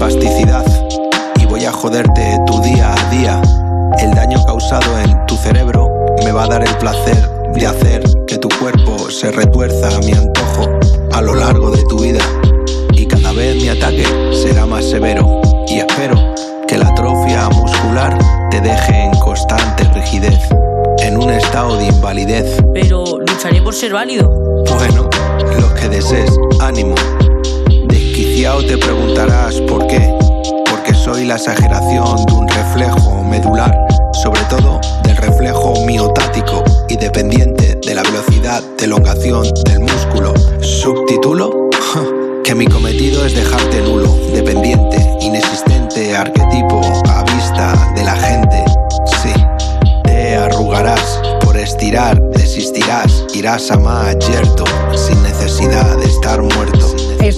espasticidad y voy a joderte tu día a día. El daño causado en tu cerebro me va a dar el placer de hacer que tu cuerpo se retuerza a mi antojo a lo largo de tu vida. Y cada vez mi ataque será más severo. Y espero que la atrofia muscular te deje en constante rigidez, en un estado de invalidez. Pero lucharé por ser válido. Bueno, lo que desees, ánimo. Te preguntarás por qué. Porque soy la exageración de un reflejo medular, sobre todo del reflejo miotático y dependiente de la velocidad de elongación del músculo. Subtítulo: que mi cometido es dejarte nulo, dependiente, inexistente, arquetipo a vista de la gente. Sí, te arrugarás por estirar, desistirás, irás a más yerto,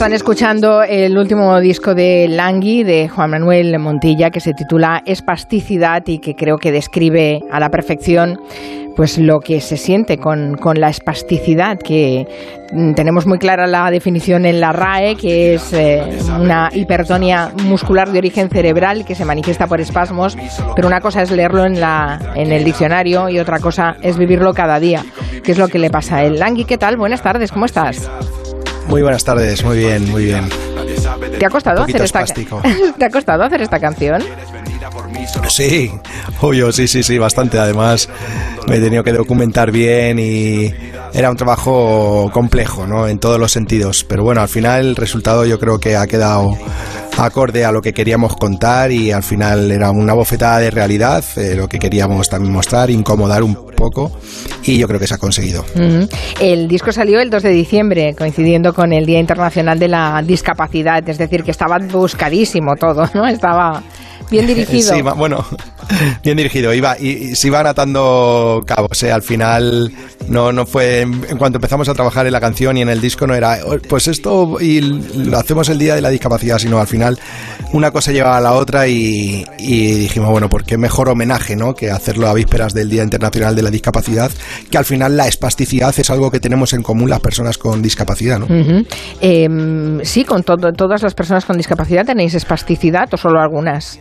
Están escuchando el último disco de Langui, de Juan Manuel Montilla, que se titula Espasticidad y que creo que describe a la perfección pues lo que se siente con, con la espasticidad, que tenemos muy clara la definición en la RAE, que es eh, una hipertonia muscular de origen cerebral que se manifiesta por espasmos, pero una cosa es leerlo en, la, en el diccionario y otra cosa es vivirlo cada día, que es lo que le pasa a él. Langui, ¿qué tal? Buenas tardes, ¿cómo estás? Muy buenas tardes, muy bien, muy bien. ¿Te ha costado, hacer esta, ¿Te ha costado hacer esta canción? Sí, obvio, sí, sí, sí, bastante. Además, me he tenido que documentar bien y era un trabajo complejo, ¿no? En todos los sentidos. Pero bueno, al final el resultado yo creo que ha quedado acorde a lo que queríamos contar y al final era una bofetada de realidad, eh, lo que queríamos también mostrar, incomodar un poco y yo creo que se ha conseguido. El disco salió el 2 de diciembre, coincidiendo con el Día Internacional de la Discapacidad, es decir, que estaba buscadísimo todo, ¿no? Estaba Bien dirigido. Sí, bueno, bien dirigido. Iba, y, se iban atando cabos. ¿eh? Al final no, no fue. En cuanto empezamos a trabajar en la canción y en el disco, no era oh, pues esto y lo hacemos el día de la discapacidad, sino al final una cosa lleva a la otra y, dijimos, bueno, ¿por qué mejor homenaje ¿no? que hacerlo a vísperas del Día Internacional de la Discapacidad? Que al final la espasticidad es algo que tenemos en común las personas con discapacidad, ¿no? Em, sí, con todas las personas con discapacidad tenéis espasticidad o solo algunas.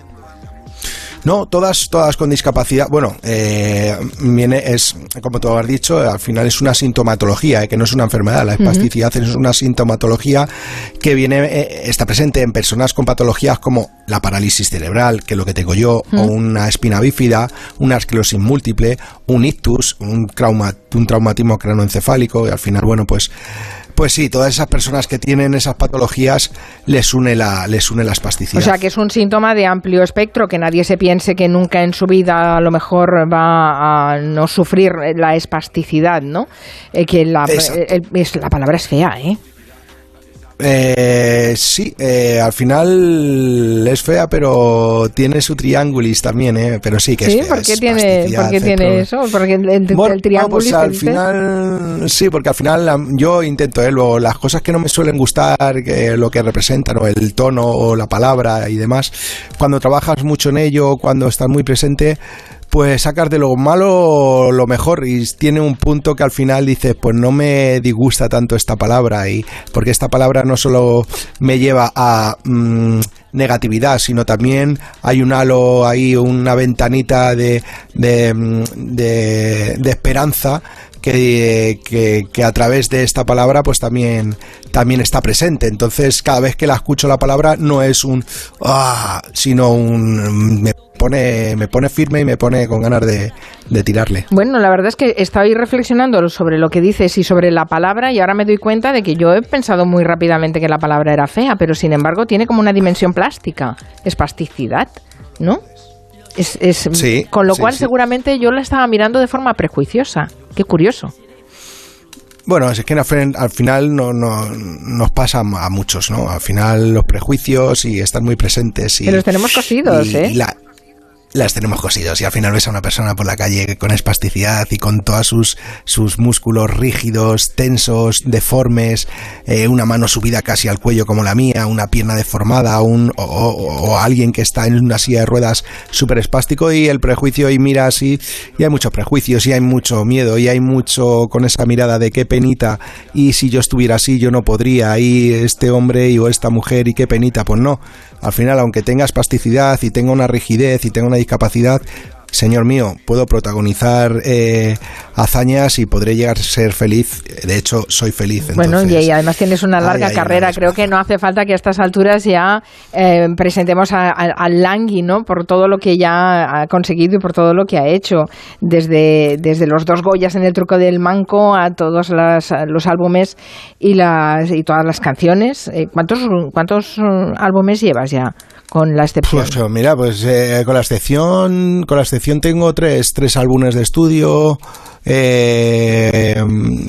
No, todas, todas con discapacidad. Bueno, eh, viene, es, como tú has dicho, al final es una sintomatología, eh, que no es una enfermedad. La espasticidad es una sintomatología que viene, eh, está presente en personas con patologías como la parálisis cerebral, que es lo que tengo yo, o una espina bífida, una esclerosis múltiple, un ictus, un, trauma, un traumatismo cranoencefálico, y al final, bueno, pues pues sí, todas esas personas que tienen esas patologías les une la, les une la espasticidad. O sea que es un síntoma de amplio espectro, que nadie se piense que nunca en su vida a lo mejor va a no sufrir la espasticidad, ¿no? Eh, que la, eh, la palabra es fea, ¿eh? Eh, sí, eh, al final es fea, pero tiene su triángulis también, ¿eh? Pero sí que es fea. ¿por qué tiene, ¿por qué tiene eso? Porque el, el, bueno, pues al final, sí, porque al final yo intento, ¿eh? Luego, las cosas que no me suelen gustar, que, lo que representan, o el tono, o la palabra y demás, cuando trabajas mucho en ello, cuando estás muy presente, pues sacar de lo malo lo mejor y tiene un punto que al final dices, pues no me disgusta tanto esta palabra y porque esta palabra no solo me lleva a mm, negatividad, sino también hay un halo ahí, una ventanita de, de, mm, de, esperanza que, que, a través de esta palabra pues también, también está presente. Entonces cada vez que la escucho la palabra no es un ah, sino un pone, me pone firme y me pone con ganas de, tirarle. Bueno, la verdad es que estoy reflexionando sobre lo que dices y sobre la palabra y ahora me doy cuenta de que yo he pensado muy rápidamente que la palabra era fea, pero sin embargo tiene como una dimensión plástica, espasticidad, ¿no? Es, es con lo cual seguramente yo la estaba mirando de forma prejuiciosa. Qué curioso. Bueno, es que al final no, no, nos pasa a muchos, ¿no? Al final los prejuicios y están muy presentes. Y, los tenemos cosidos, ¿eh? Las tenemos cosidos y al final ves a una persona por la calle con espasticidad y con todos sus, sus músculos rígidos, tensos, deformes, eh, una mano subida casi al cuello como la mía, una pierna deformada un, o, alguien que está en una silla de ruedas súper espástico y el prejuicio y mira así y hay muchos prejuicios y hay mucho miedo y hay mucho con esa mirada de qué penita y si yo estuviera así yo no podría y este hombre o esta mujer y qué penita, pues no al final, aunque tenga espasticidad y tenga una rigidez y tenga una discapacidad, señor mío, puedo protagonizar eh, hazañas y podré llegar a ser feliz. De hecho, soy feliz. bueno, y, además tienes una larga carrera. Creo que no hace falta que a estas alturas ya eh, presentemos al Langui, ¿no? Por todo lo que ya ha conseguido y por todo lo que ha hecho. Desde, desde los dos Goyas en el truco del manco a todos los álbumes y, las, y todas las canciones. Eh, ¿Cuántos, ¿Cuántos álbumes llevas ya? con la excepción? Pues mira, pues eh, con la excepción, con la excepción tengo tres, tres álbumes de estudio eh,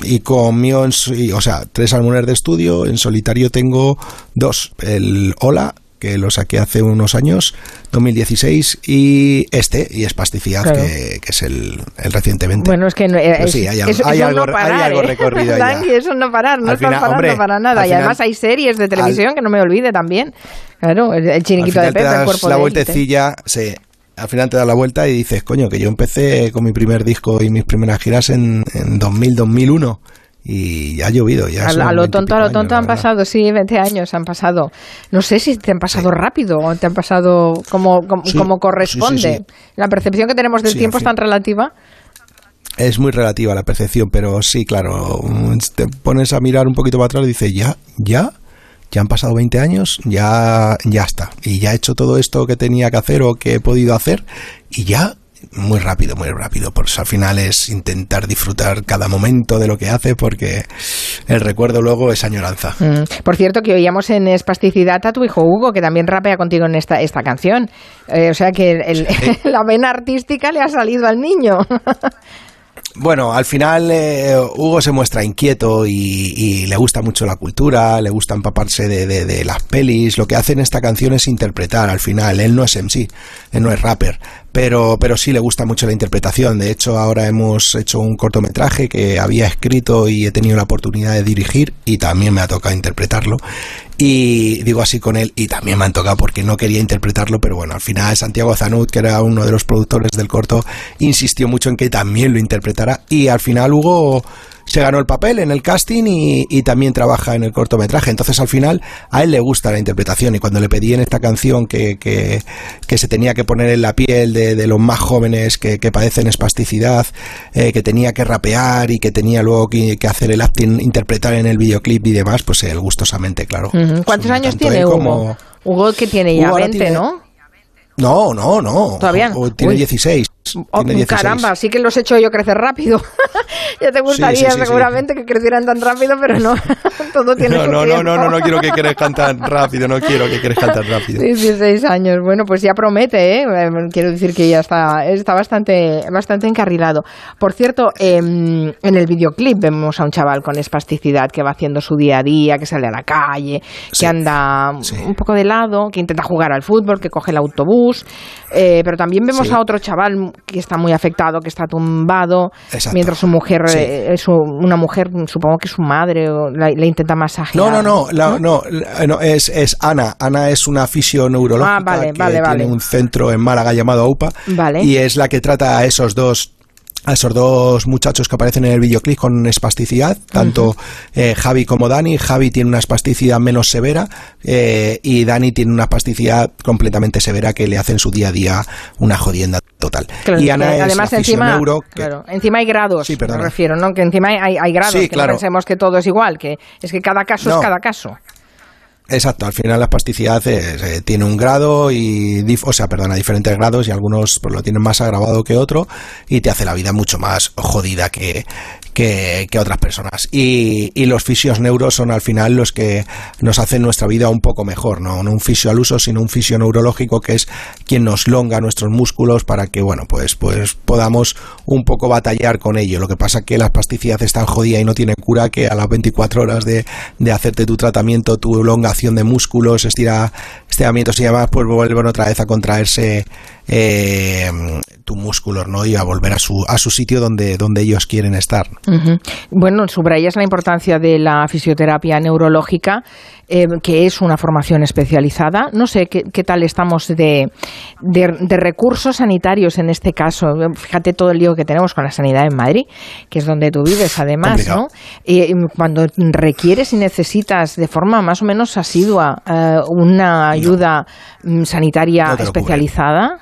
y con mío, o sea, tres álbumes de estudio. En solitario tengo dos, el Hola que lo saqué hace unos años, 2016, y este, y Espasticidad, que, que, es el, el, recientemente. Bueno, es que sí, hay, algo, recorrido eso no parar, no estás parando para nada. y además hay series de televisión que no me olvide también. Claro, el, chiniquito de Pepe, el cuerpo la vueltecilla, sí, al final te das la vuelta y dices, coño, que yo empecé con mi primer disco y mis primeras giras en, en 2000, 2001 y ya ha llovido. Ya a, lo tonto, a lo tonto han pasado, sí, 20 años han pasado. No sé si te han pasado rápido o te han pasado como, como, corresponde. la percepción que tenemos del tiempo es tan relativa. Es muy relativa la percepción, pero sí, claro, te pones a mirar un poquito para atrás y dices, ya, ya, ya han pasado 20 años, ya, ya está. Y ya he hecho todo esto que tenía que hacer o que he podido hacer y ya muy rápido, muy rápido. Por eso al final es intentar disfrutar cada momento de lo que hace porque el recuerdo luego es añoranza. Mm. Por cierto, que oíamos en Espasticidad a tu hijo Hugo, que también rapea contigo en esta, esta canción. Eh, o sea que la vena artística le ha salido al niño. Bueno, al final eh, Hugo se muestra inquieto y, le gusta mucho la cultura, le gusta empaparse de, de, las pelis. Lo que hace en esta canción es interpretar al final. Él no es MC, él no es rapper, pero, pero sí le gusta mucho la interpretación. De hecho, ahora hemos hecho un cortometraje que había escrito y he tenido la oportunidad de dirigir y también me ha tocado interpretarlo. Y digo así con él, y también me han tocado porque no quería interpretarlo, pero bueno, al final Santiago Zanut, que era uno de los productores del corto, insistió mucho en que también lo interpretara y al final Hugo se ganó el papel en el casting y, también trabaja en el cortometraje. Entonces al final a él le gusta la interpretación y cuando le pedí en esta canción que, que, se tenía que poner en la piel de, los más jóvenes que, padecen espasticidad, eh, que tenía que rapear y que tenía luego que, hacer el acting, interpretar en el videoclip y demás, pues él gustosamente, claro. ¿Cuántos años tiene Hugo? Hugo que tiene ya 20, ¿no? No, no, no. Todavía. tiene 16. Oh, caramba, sí que los he hecho yo crecer rápido. ya te gustaría seguramente que crecieran tan rápido, pero no. Todo tiene no, no, no, no, no, no quiero que crezcan tan rápido, no quiero que crezcan tan rápido. 16 años, bueno, pues ya promete, ¿eh? Quiero decir que ya está, está bastante, bastante encarrilado. Por cierto, em, en el videoclip vemos a un chaval con espasticidad que va haciendo su día a día, que sale a la calle, que anda un poco de lado, que intenta jugar al fútbol, que coge el autobús, eh, pero también vemos a otro chaval que está muy afectado, que está tumbado, mientras su mujer, eh, una mujer, supongo que su madre, le intenta masajear. No, no, no, no, es, es, Ana. Ana es una fisioneurológica ah, que tiene un centro en Málaga llamado AUPA y es la que trata a esos dos a esos dos muchachos que aparecen en el videoclip con espasticidad, tanto eh, Javi como Dani. Javi tiene una espasticidad menos severa eh, y Dani tiene una espasticidad completamente severa que le hace en su día a día una jodienda total. y Ana además encima, claro, encima hay grados, me refiero, ¿no? Que encima hay, hay grados, que no pensemos que todo es igual, que es que cada caso es cada caso. Exacto, al final la espasticidad eh, tiene un grado y, o sea, perdona, diferentes grados y algunos pues, lo tienen más agravado que otro y te hace la vida mucho más jodida que, que, otras personas. Y, y, los fisios neuros son al final los que nos hacen nuestra vida un poco mejor, ¿no? No un fisio al uso, sino un fisio neurológico que es quien nos longa nuestros músculos para que, bueno, pues, pues podamos un poco batallar con ello. Lo que pasa que la espasticidad es tan jodida y no tiene cura que a las 24 horas de, de hacerte tu tratamiento, tu elongación de músculos, estira, estiramientos y demás, pues vuelven otra vez a contraerse eh, tus músculos, ¿no? Y a volver a su, a su sitio donde, donde ellos quieren estar. Bueno, subrayas la importancia de la fisioterapia neurológica, eh, que es una formación especializada. No sé qué, tal estamos de, de, recursos sanitarios en este caso. Fíjate todo el lío que tenemos con la sanidad en Madrid, que es donde tú vives además, ¿no? Y cuando requieres y necesitas de forma más o menos asidua eh, una ayuda mm, sanitaria especializada.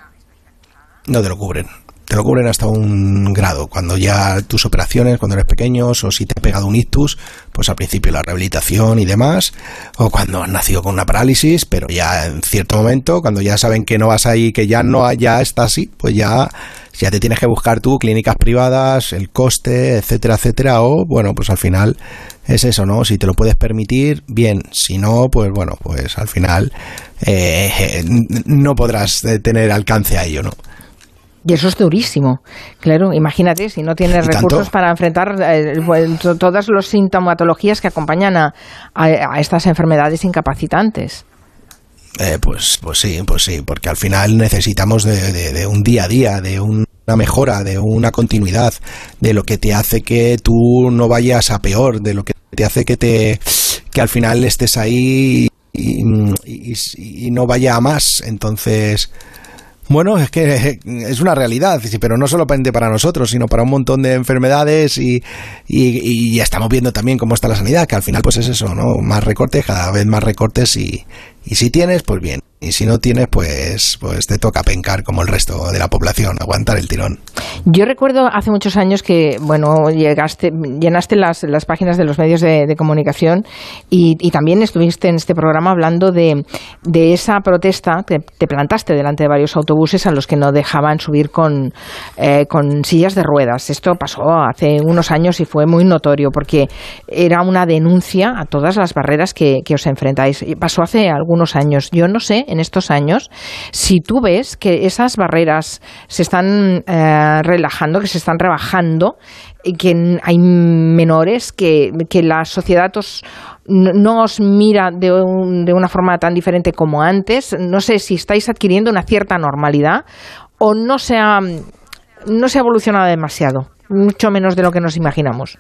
No te lo cubren. Te lo cubren hasta un grado. Cuando ya tus operaciones, cuando eres pequeño, o si te ha pegado un ictus, pues al principio la rehabilitación y demás, o cuando has nacido con una parálisis, pero ya en cierto momento, cuando ya saben que no vas ahí, que ya no ya está así, pues ya, ya te tienes que buscar tú clínicas privadas, el coste, etcétera, etcétera, o bueno, pues al final es eso, ¿no? Si te lo puedes permitir, bien, si no, pues bueno, pues al final eh, no podrás tener alcance a ello, ¿no? Y eso es durísimo. Claro, imagínate si no tienes recursos para enfrentar eh, todas las sintomatologías que acompañan a, estas enfermedades incapacitantes. Eh, pues, pues sí, pues sí, porque al final necesitamos de, un día a día, de una mejora, de una continuidad, de lo que te hace que tú no vayas a peor, de lo que te hace que te que al final estés ahí y no vaya a más. Entonces, bueno, es que es una realidad, pero no solo para nosotros, sino para un montón de enfermedades y, y, ya estamos viendo también cómo está la sanidad, que al final pues es eso, ¿no? Más recortes, cada vez más recortes y, y si tienes, pues bien. Y si no tienes, pues, pues te toca pencar como el resto de la población, aguantar el tirón. Yo recuerdo hace muchos años que, bueno, llegaste, llenaste las, las páginas de los medios de, comunicación y, también estuviste en este programa hablando de, de esa protesta, te, te, plantaste delante de varios autobuses a los que no dejaban subir con, eh, con sillas de ruedas. Esto pasó hace unos años y fue muy notorio porque era una denuncia a todas las barreras que, que os enfrentáis. Pasó hace algunos años. Yo no sé en estos años, si tú ves que esas barreras se están eh, relajando, que se están rebajando, que hay menores, que, la sociedad no os mira de, de una forma tan diferente como antes, no sé si estáis adquiriendo una cierta normalidad o no se ha, no se ha evolucionado demasiado, mucho menos de lo que nos imaginamos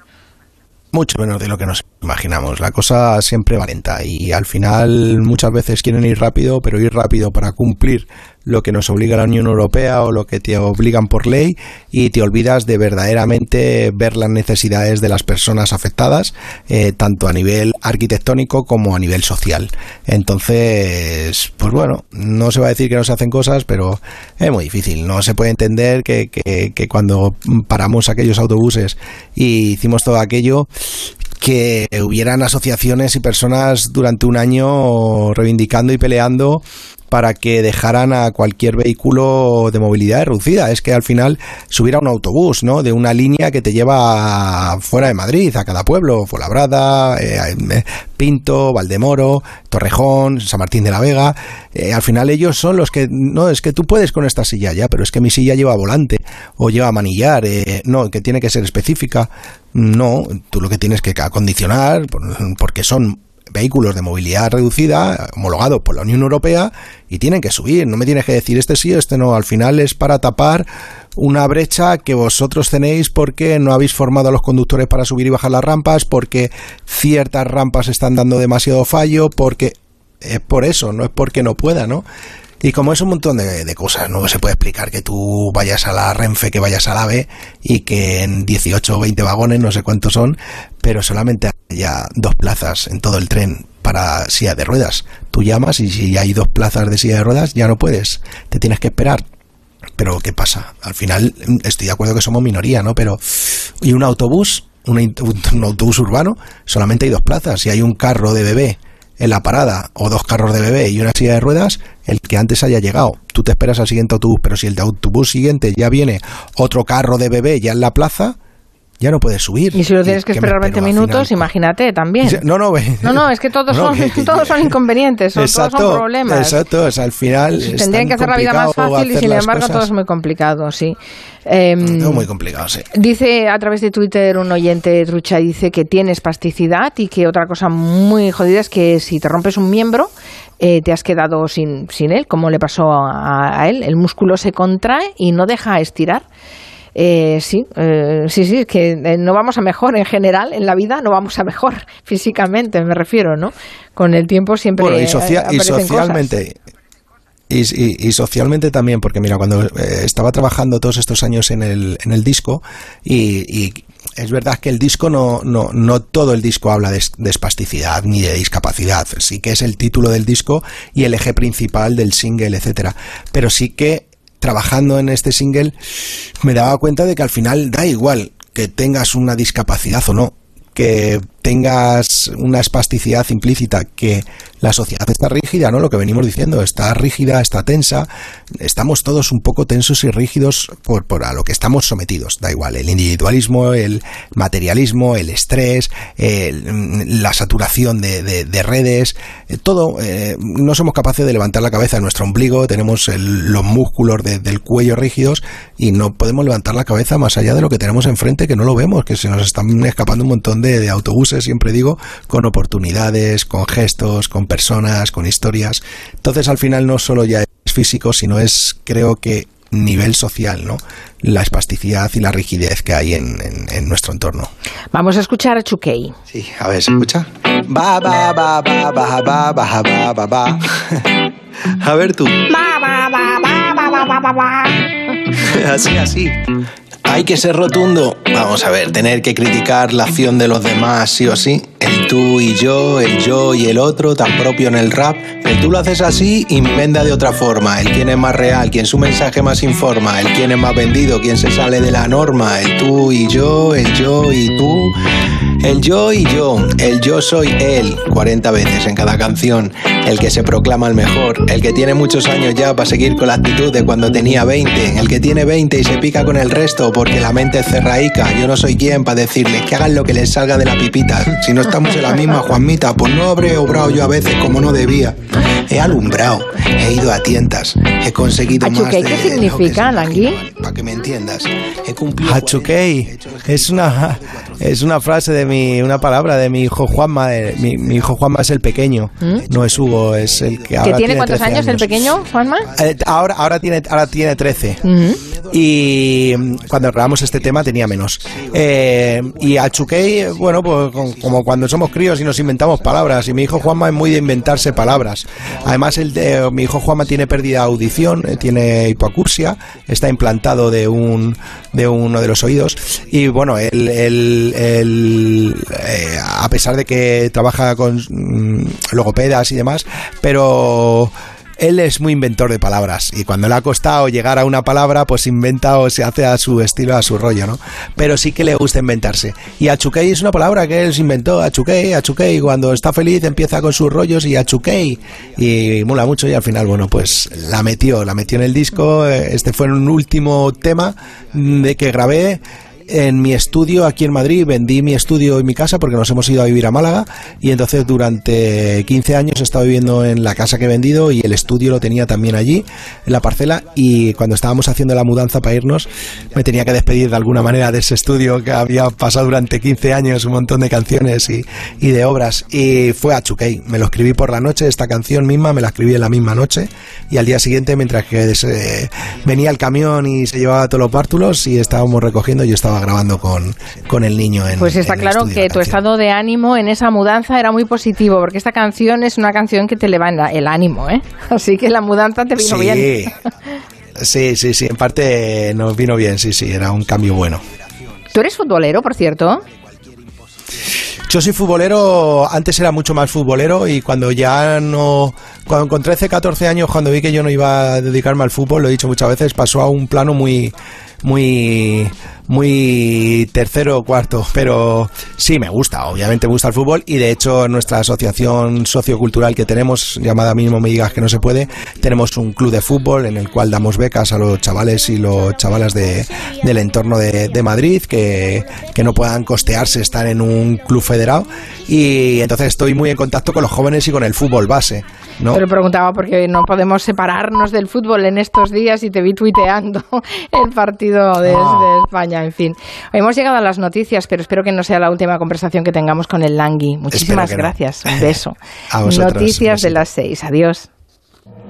mucho menos de lo que nos imaginamos. La cosa siempre va lenta y al final muchas veces quieren ir rápido, pero ir rápido para cumplir lo que nos obliga la Unión Europea o lo que te obligan por ley y te olvidas de verdaderamente ver las necesidades de las personas afectadas, eh, tanto a nivel arquitectónico como a nivel social. Entonces, pues bueno, no se va a decir que no se hacen cosas, pero es muy difícil. No se puede entender que, que, que cuando paramos aquellos autobuses y hicimos todo aquello, que hubieran asociaciones y personas durante un año reivindicando y peleando para que dejaran a cualquier vehículo de movilidad reducida. Es que al final subiera un autobús, ¿no? De una línea que te lleva fuera de Madrid, a cada pueblo, Fuenlabrada, eh, eh, Pinto, Valdemoro, Torrejón, San Martín de la Vega. Eh, al final ellos son los que, no, es que tú puedes con esta silla ya, pero es que mi silla lleva volante o lleva manillar, no, que tiene que ser específica. No, tú lo que tienes que acondicionar, porque son vehículos de movilidad reducida homologados por la Unión Europea y tienen que subir. No me tienes que decir este sí, este no. Al final es para tapar una brecha que vosotros tenéis porque no habéis formado a los conductores para subir y bajar las rampas, porque ciertas rampas están dando demasiado fallo, porque es por eso, no es porque no pueda, ¿no? Y como es un montón de, cosas, no se puede explicar que tú vayas a la Renfe, que vayas al AVE y que en 18 o 20 vagones, no sé cuántos son, pero solamente haya dos plazas en todo el tren para silla de ruedas. Tú llamas y si hay dos plazas de silla de ruedas ya no puedes, te tienes que esperar. Pero ¿qué pasa? Al final estoy de acuerdo que somos minoría, ¿no? Pero y un autobús, un, un autobús urbano, solamente hay dos plazas. Si hay un carro de bebé en la parada o dos carros de bebé y una silla de ruedas, el que antes haya llegado. Tú te esperas al siguiente autobús, pero si el de autobús siguiente ya viene otro carro de bebé ya en la plaza, ya no puedes subir. Y si lo tienes que esperar 20 minutos, imagínate también. No, no, no, no, es que todos, son, todos son inconvenientes, todos son problemas. Exacto, o sea, al final. Tendrían que hacer la vida más fácil y sin embargo todo es muy complicado, sí. Eh, muy complicado, sí. Dice a través de Twitter un oyente trucha, dice que tienes plasticidad y que otra cosa muy jodida es que si te rompes un miembro, eh, te has quedado sin, sin él, como le pasó a, a él. El músculo se contrae y no deja estirar. Eh, sí, eh, sí, sí, que eh, no vamos a mejor en general en la vida, no vamos a mejor físicamente, me refiero, ¿no? Con el tiempo siempre. Bueno, y, y socialmente. Y, socialmente también, porque mira, cuando estaba trabajando todos estos años en el, en el disco, y, es verdad que el disco no, no, no todo el disco habla de, de, espasticidad ni de discapacidad, sí que es el título del disco y el eje principal del single, etcétera. Pero sí que trabajando en este single, me daba cuenta de que al final da igual que tengas una discapacidad o no, que tengas una espasticidad implícita, que la sociedad está rígida, ¿no? Lo que venimos diciendo, está rígida, está tensa, estamos todos un poco tensos y rígidos por, por a lo que estamos sometidos, da igual, el individualismo, el materialismo, el estrés, la saturación de, redes, eh, todo, eh, no somos capaces de levantar la cabeza de nuestro ombligo, tenemos los músculos del cuello rígidos y no podemos levantar la cabeza más allá de lo que tenemos enfrente, que no lo vemos, que se nos están escapando un montón de, de autobuses, siempre digo, con oportunidades, con gestos, con personas, con historias. Entonces, al final no solo ya es físico, sino es, creo que, nivel social, ¿no? La espasticidad y la rigidez que hay en, nuestro entorno. Vamos a escuchar a Chukei. Sí, a ver, ¿se escucha? Va, va, va, va, va, va, va, va, va, va. A ver tú. Va, va, va, va, va, va, va, va. Así, así. Hay que ser rotundo. Vamos a ver, tener que criticar la acción de los demás sí o sí. El tú y yo, el yo y el otro, tan propio en el rap. El tú lo haces así venda de otra forma. El quién es más real, quien su mensaje más informa. El quién es más vendido, quien se sale de la norma. El tú y yo, el yo y tú. El yo y yo, el yo soy él, 40 veces en cada canción. El que se proclama el mejor, el que tiene muchos años ya para seguir con la actitud de cuando tenía 20. El que tiene 20 y se pica con el resto porque la mente es cerraica. Yo no soy quien para decirles que hagan lo que les salga de la pipita. Si no estamos en la misma, Juanmita, pues no habré obrado yo a veces como no debía. He alumbrado, he ido a tientas, he conseguido más de ¿Qué significa, Langui? Para que me entiendas, he cumplido... Achukei, es una, es una frase de mi, una palabra de mi hijo Juanma. mi, hijo Juanma es el pequeño, ¿Mm? no es Hugo, es el que ahora ¿Que tiene, cuántos años, el pequeño, Juanma? Eh, ahora, ahora, tiene, ahora tiene 13. Y cuando grabamos este tema tenía menos. Eh, y a Chuquey, bueno, pues como cuando somos críos y nos inventamos palabras. Y mi hijo Juanma es muy de inventarse palabras. Además, el de, mi hijo Juanma tiene pérdida de audición, eh, tiene hipoacusia, está implantado de un de uno de los oídos. Y bueno, él, él, eh, a pesar de que trabaja con mm, logopedas y demás, pero él es muy inventor de palabras y cuando le ha costado llegar a una palabra, pues inventa o se hace a su estilo, a su rollo, ¿no? Pero sí que le gusta inventarse. Y Achukei es una palabra que él se inventó, Achukei, Achukei, cuando está feliz empieza con sus rollos y Achukei y mola mucho y al final, bueno, pues la metió, la metió en el disco. Este fue un último tema de que grabé en mi estudio aquí en Madrid, vendí mi estudio y mi casa porque nos hemos ido a vivir a Málaga y entonces durante 15 años he estado viviendo en la casa que he vendido y el estudio lo tenía también allí, en la parcela y cuando estábamos haciendo la mudanza para irnos me tenía que despedir de alguna manera de ese estudio que había pasado durante 15 años un montón de canciones y, de obras. Y fue a Chuquey, me lo escribí por la noche, esta canción misma me la escribí en la misma noche y al día siguiente mientras que venía el camión y se llevaba todos los bártulos y estábamos recogiendo yo estaba grabando con, con el niño en Pues está claro que tu estado de ánimo en esa mudanza era muy positivo, porque esta canción es una canción que te levanta el ánimo, ¿eh? Así que la mudanza te vino bien. Sí, sí, sí, en parte nos vino bien, sí, sí, era un cambio bueno. ¿Tú eres futbolero, por cierto? Yo soy futbolero, antes era mucho más futbolero y cuando ya no, cuando con 13, 14 años, cuando vi que yo no iba a dedicarme al fútbol, lo he dicho muchas veces, pasó a un plano muy, muy muy tercero o cuarto, pero sí me gusta, obviamente me gusta el fútbol y de hecho nuestra asociación sociocultural que tenemos, llamada mismo me digas que no se puede, tenemos un club de fútbol en el cual damos becas a los chavales y los chavalas de, del entorno de, de Madrid que, que no puedan costearse estar en un club federado y entonces estoy muy en contacto con los jóvenes y con el fútbol base. ¿No? Te lo preguntaba porque no podemos separarnos del fútbol en estos días y te vi tuiteando el partido de, de España, en fin. Hemos llegado a las noticias, pero espero que no sea la última conversación que tengamos con el Langui. Muchísimas no. gracias. Un beso. A vosotros, noticias de las seis. Adiós.